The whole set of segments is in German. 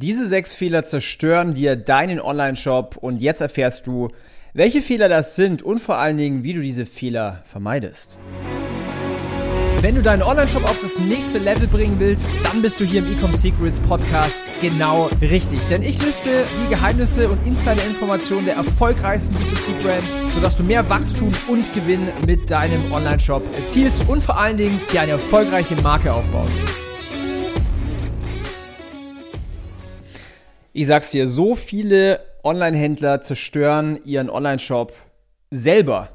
Diese sechs Fehler zerstören dir deinen Online-Shop und jetzt erfährst du, welche Fehler das sind und vor allen Dingen, wie du diese Fehler vermeidest. Wenn du deinen Online-Shop auf das nächste Level bringen willst, dann bist du hier im Ecom Secrets Podcast genau richtig. Denn ich lüfte die Geheimnisse und Insider-Informationen der erfolgreichsten B2C-Brands, sodass du mehr Wachstum und Gewinn mit deinem Online-Shop erzielst und vor allen Dingen dir eine erfolgreiche Marke aufbaust. Ich sag's dir, so viele Online-Händler zerstören ihren Online-Shop selber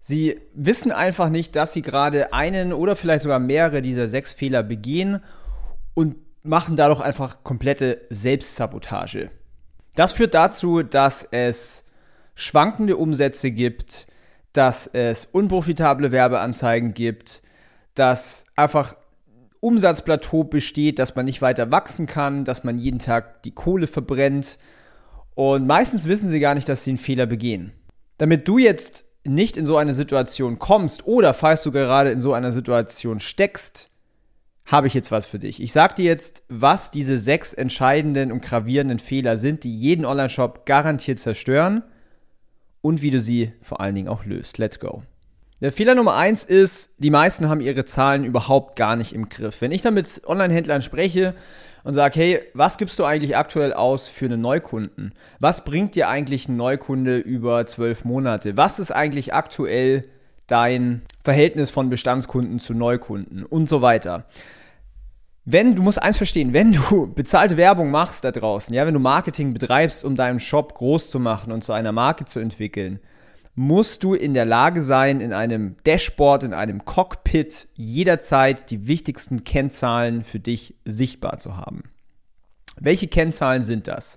Sie wissen einfach nicht, dass sie gerade einen oder vielleicht sogar mehrere dieser sechs Fehler begehen und machen dadurch einfach komplette Selbstsabotage. Das führt dazu, dass es schwankende Umsätze gibt, dass es unprofitable Werbeanzeigen gibt, dass einfach Umsatzplateau besteht, dass man nicht weiter wachsen kann, dass man jeden Tag die Kohle verbrennt. Und meistens wissen sie gar nicht, dass sie einen Fehler begehen. Damit du jetzt nicht in so eine Situation kommst oder falls du gerade in so einer Situation steckst, habe ich jetzt was für dich. Ich sage dir jetzt, was diese sechs entscheidenden und gravierenden Fehler sind, die jeden Online-Shop garantiert zerstören und wie du sie vor allen Dingen auch löst. Let's go. Der Fehler Nummer eins ist, die meisten haben ihre Zahlen überhaupt gar nicht im Griff. Wenn ich dann mit Online-Händlern spreche und sage, hey, was gibst du eigentlich aktuell aus für einen Neukunden? Was bringt dir eigentlich ein Neukunde über zwölf Monate? Was ist eigentlich aktuell dein Verhältnis von Bestandskunden zu Neukunden und so weiter? Wenn, du musst eins verstehen, wenn du bezahlte Werbung machst da draußen, ja, wenn du Marketing betreibst, um deinen Shop groß zu machen und zu einer Marke zu entwickeln, musst du in der Lage sein, in einem Dashboard, in einem Cockpit jederzeit die wichtigsten Kennzahlen für dich sichtbar zu haben. Welche Kennzahlen sind das?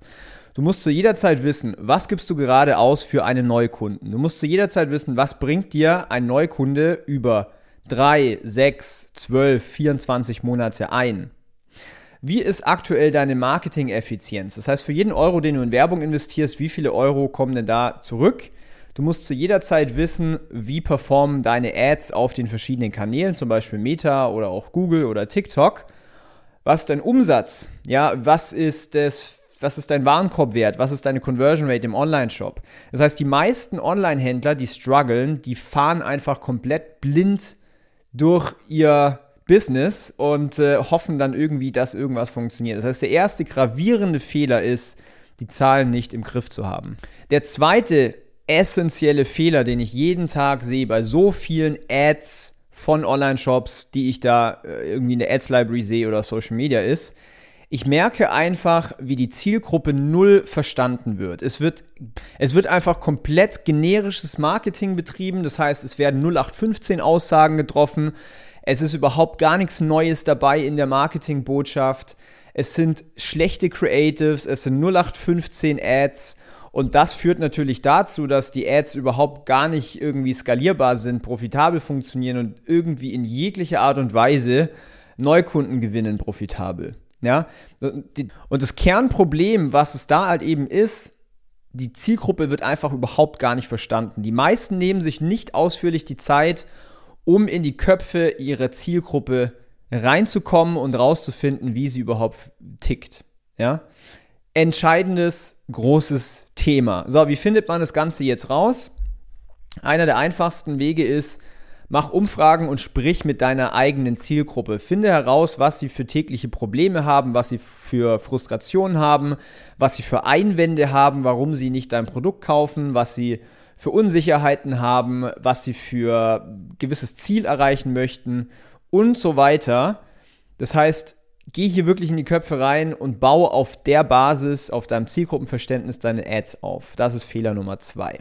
Du musst zu jeder Zeit wissen, was gibst du gerade aus für einen Neukunden. Du musst zu jeder Zeit wissen, was bringt dir ein Neukunde über 3, 6, 12, 24 Monate ein. Wie ist aktuell deine Marketing-Effizienz? Das heißt, für jeden Euro, den du in Werbung investierst, wie viele Euro kommen denn da zurück? Du musst zu jeder Zeit wissen, wie performen deine Ads auf den verschiedenen Kanälen, zum Beispiel Meta oder auch Google oder TikTok. Was ist dein Umsatz? Ja, was ist das was ist dein Warenkorbwert, was ist deine Conversion Rate im Online-Shop. Das heißt, die meisten Online-Händler, die strugglen, die fahren einfach komplett blind durch ihr Business und äh, hoffen dann irgendwie, dass irgendwas funktioniert. Das heißt, der erste gravierende Fehler ist, die Zahlen nicht im Griff zu haben. Der zweite essentielle Fehler, den ich jeden Tag sehe bei so vielen Ads von Online-Shops, die ich da äh, irgendwie in der Ads-Library sehe oder Social Media ist. Ich merke einfach, wie die Zielgruppe null verstanden wird. Es wird, es wird einfach komplett generisches Marketing betrieben. Das heißt, es werden 0815 Aussagen getroffen. Es ist überhaupt gar nichts Neues dabei in der Marketingbotschaft. Es sind schlechte Creatives, es sind 0815 Ads und das führt natürlich dazu, dass die Ads überhaupt gar nicht irgendwie skalierbar sind, profitabel funktionieren und irgendwie in jeglicher Art und Weise Neukunden gewinnen profitabel. Ja? Und das Kernproblem, was es da halt eben ist, die Zielgruppe wird einfach überhaupt gar nicht verstanden. Die meisten nehmen sich nicht ausführlich die Zeit, um in die Köpfe ihrer Zielgruppe reinzukommen und rauszufinden, wie sie überhaupt tickt. Ja? entscheidendes, großes Thema. So, wie findet man das Ganze jetzt raus? Einer der einfachsten Wege ist, mach Umfragen und sprich mit deiner eigenen Zielgruppe. Finde heraus, was sie für tägliche Probleme haben, was sie für Frustrationen haben, was sie für Einwände haben, warum sie nicht dein Produkt kaufen, was sie für Unsicherheiten haben, was sie für gewisses Ziel erreichen möchten und so weiter. Das heißt, geh hier wirklich in die Köpfe rein und baue auf der Basis, auf deinem Zielgruppenverständnis deine Ads auf. Das ist Fehler Nummer zwei.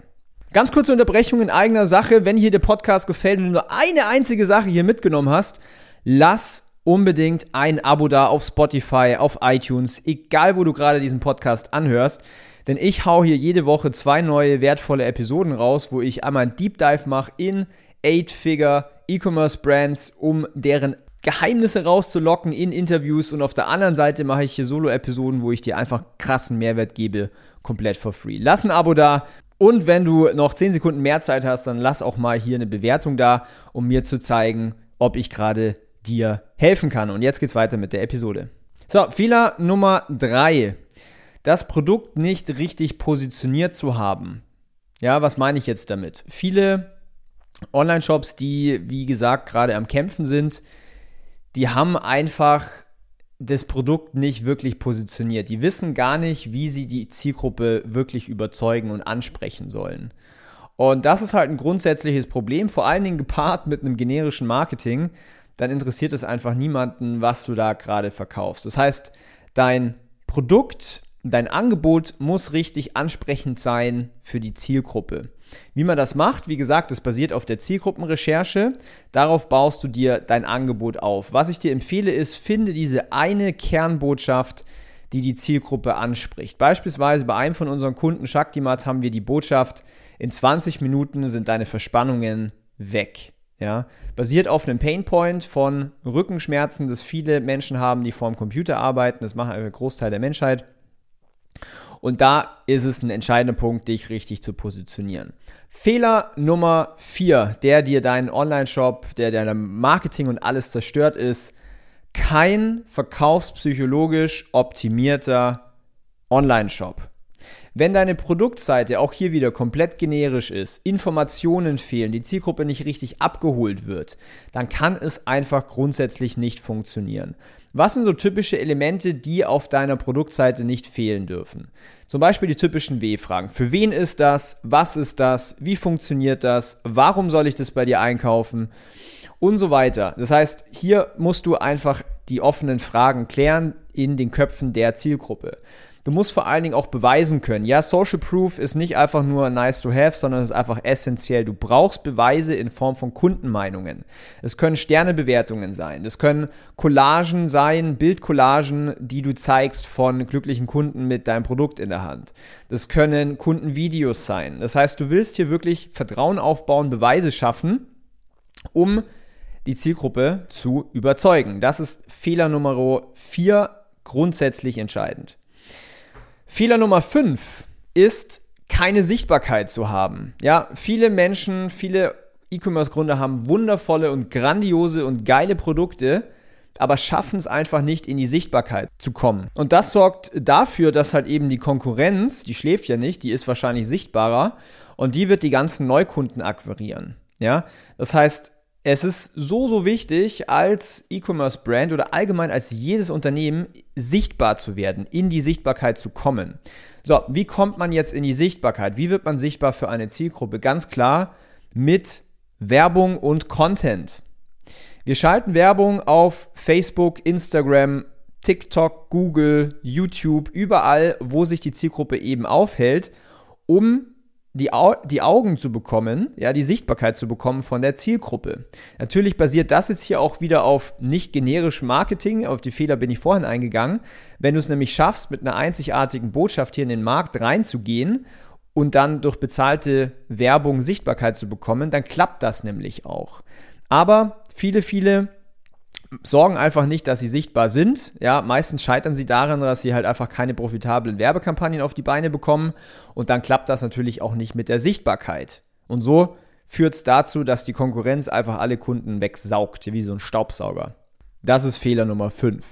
Ganz kurze Unterbrechung in eigener Sache. Wenn dir der Podcast gefällt und du nur eine einzige Sache hier mitgenommen hast, lass unbedingt ein Abo da auf Spotify, auf iTunes, egal wo du gerade diesen Podcast anhörst. Denn ich hau hier jede Woche zwei neue wertvolle Episoden raus, wo ich einmal ein Deep Dive mache in Eight-Figure E-Commerce Brands, um deren Geheimnisse rauszulocken in Interviews und auf der anderen Seite mache ich hier Solo-Episoden, wo ich dir einfach krassen Mehrwert gebe, komplett for free. Lass ein Abo da und wenn du noch 10 Sekunden mehr Zeit hast, dann lass auch mal hier eine Bewertung da, um mir zu zeigen, ob ich gerade dir helfen kann. Und jetzt geht's weiter mit der Episode. So, Fehler Nummer drei. Das Produkt nicht richtig positioniert zu haben. Ja, was meine ich jetzt damit? Viele Online-Shops, die, wie gesagt, gerade am Kämpfen sind, die haben einfach das Produkt nicht wirklich positioniert. Die wissen gar nicht, wie sie die Zielgruppe wirklich überzeugen und ansprechen sollen. Und das ist halt ein grundsätzliches Problem, vor allen Dingen gepaart mit einem generischen Marketing. Dann interessiert es einfach niemanden, was du da gerade verkaufst. Das heißt, dein Produkt, dein Angebot muss richtig ansprechend sein für die Zielgruppe. Wie man das macht, wie gesagt, das basiert auf der Zielgruppenrecherche. Darauf baust du dir dein Angebot auf. Was ich dir empfehle, ist, finde diese eine Kernbotschaft, die die Zielgruppe anspricht. Beispielsweise bei einem von unseren Kunden, Shaktimat, haben wir die Botschaft, in 20 Minuten sind deine Verspannungen weg. Ja, basiert auf einem Painpoint von Rückenschmerzen, das viele Menschen haben, die vorm Computer arbeiten. Das machen ein Großteil der Menschheit. Und da ist es ein entscheidender Punkt, dich richtig zu positionieren. Fehler Nummer vier, der dir deinen Online-Shop, der dein Marketing und alles zerstört ist, kein verkaufspsychologisch optimierter Online-Shop. Wenn deine Produktseite auch hier wieder komplett generisch ist, Informationen fehlen, die Zielgruppe nicht richtig abgeholt wird, dann kann es einfach grundsätzlich nicht funktionieren. Was sind so typische Elemente, die auf deiner Produktseite nicht fehlen dürfen? Zum Beispiel die typischen W-Fragen. Für wen ist das? Was ist das? Wie funktioniert das? Warum soll ich das bei dir einkaufen? Und so weiter. Das heißt, hier musst du einfach die offenen Fragen klären in den Köpfen der Zielgruppe. Du musst vor allen Dingen auch beweisen können. Ja, Social Proof ist nicht einfach nur nice to have, sondern es ist einfach essentiell. Du brauchst Beweise in Form von Kundenmeinungen. Es können Sternebewertungen sein. Es können Collagen sein, Bildcollagen, die du zeigst von glücklichen Kunden mit deinem Produkt in der Hand. Das können Kundenvideos sein. Das heißt, du willst hier wirklich Vertrauen aufbauen, Beweise schaffen, um die Zielgruppe zu überzeugen. Das ist Fehler Nummer 4 grundsätzlich entscheidend. Fehler Nummer 5 ist, keine Sichtbarkeit zu haben. Ja, viele Menschen, viele E-Commerce-Gründer haben wundervolle und grandiose und geile Produkte, aber schaffen es einfach nicht in die Sichtbarkeit zu kommen. Und das sorgt dafür, dass halt eben die Konkurrenz, die schläft ja nicht, die ist wahrscheinlich sichtbarer und die wird die ganzen Neukunden akquirieren. Ja, das heißt, es ist so, so wichtig, als E-Commerce-Brand oder allgemein als jedes Unternehmen sichtbar zu werden, in die Sichtbarkeit zu kommen. So, wie kommt man jetzt in die Sichtbarkeit? Wie wird man sichtbar für eine Zielgruppe? Ganz klar mit Werbung und Content. Wir schalten Werbung auf Facebook, Instagram, TikTok, Google, YouTube, überall, wo sich die Zielgruppe eben aufhält, um die, Au die Augen zu bekommen, ja, die Sichtbarkeit zu bekommen von der Zielgruppe. Natürlich basiert das jetzt hier auch wieder auf nicht generischem Marketing, auf die Fehler bin ich vorhin eingegangen. Wenn du es nämlich schaffst, mit einer einzigartigen Botschaft hier in den Markt reinzugehen und dann durch bezahlte Werbung Sichtbarkeit zu bekommen, dann klappt das nämlich auch. Aber viele, viele sorgen einfach nicht, dass sie sichtbar sind. Ja, meistens scheitern sie daran, dass sie halt einfach keine profitablen Werbekampagnen auf die Beine bekommen und dann klappt das natürlich auch nicht mit der Sichtbarkeit. Und so führt es dazu, dass die Konkurrenz einfach alle Kunden wegsaugt, wie so ein Staubsauger. Das ist Fehler Nummer 5.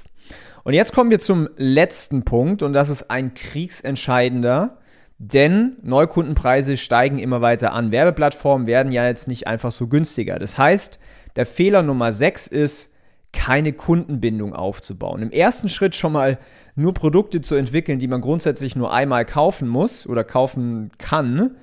Und jetzt kommen wir zum letzten Punkt und das ist ein kriegsentscheidender, denn Neukundenpreise steigen immer weiter an. Werbeplattformen werden ja jetzt nicht einfach so günstiger. Das heißt, der Fehler Nummer 6 ist, keine Kundenbindung aufzubauen. Im ersten Schritt schon mal nur Produkte zu entwickeln, die man grundsätzlich nur einmal kaufen muss oder kaufen kann,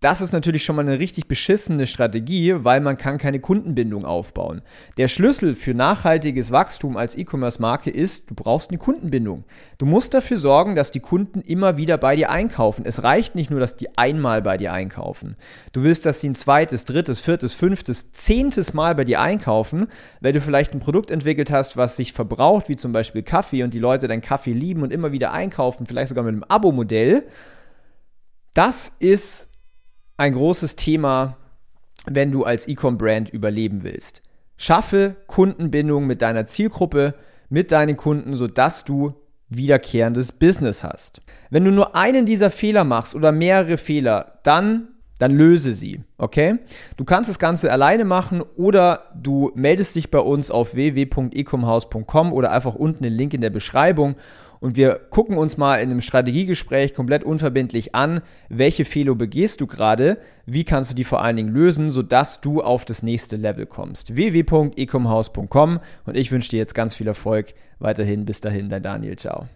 das ist natürlich schon mal eine richtig beschissene Strategie, weil man kann keine Kundenbindung aufbauen. Der Schlüssel für nachhaltiges Wachstum als E-Commerce-Marke ist, du brauchst eine Kundenbindung. Du musst dafür sorgen, dass die Kunden immer wieder bei dir einkaufen. Es reicht nicht nur, dass die einmal bei dir einkaufen. Du willst, dass sie ein zweites, drittes, viertes, fünftes, zehntes Mal bei dir einkaufen, weil du vielleicht ein Produkt entwickelt hast, was sich verbraucht, wie zum Beispiel Kaffee und die Leute deinen Kaffee lieben und immer wieder einkaufen, vielleicht sogar mit einem Abo-Modell. Das ist ein großes Thema, wenn du als E-Com-Brand überleben willst. Schaffe Kundenbindung mit deiner Zielgruppe, mit deinen Kunden, sodass du wiederkehrendes Business hast. Wenn du nur einen dieser Fehler machst oder mehrere Fehler, dann dann löse sie, okay? Du kannst das Ganze alleine machen oder du meldest dich bei uns auf www.ecomhaus.com oder einfach unten den Link in der Beschreibung und wir gucken uns mal in einem Strategiegespräch komplett unverbindlich an, welche Fehler begehst du gerade, wie kannst du die vor allen Dingen lösen, sodass du auf das nächste Level kommst. www.ecomhaus.com und ich wünsche dir jetzt ganz viel Erfolg weiterhin. Bis dahin, dein Daniel. Ciao.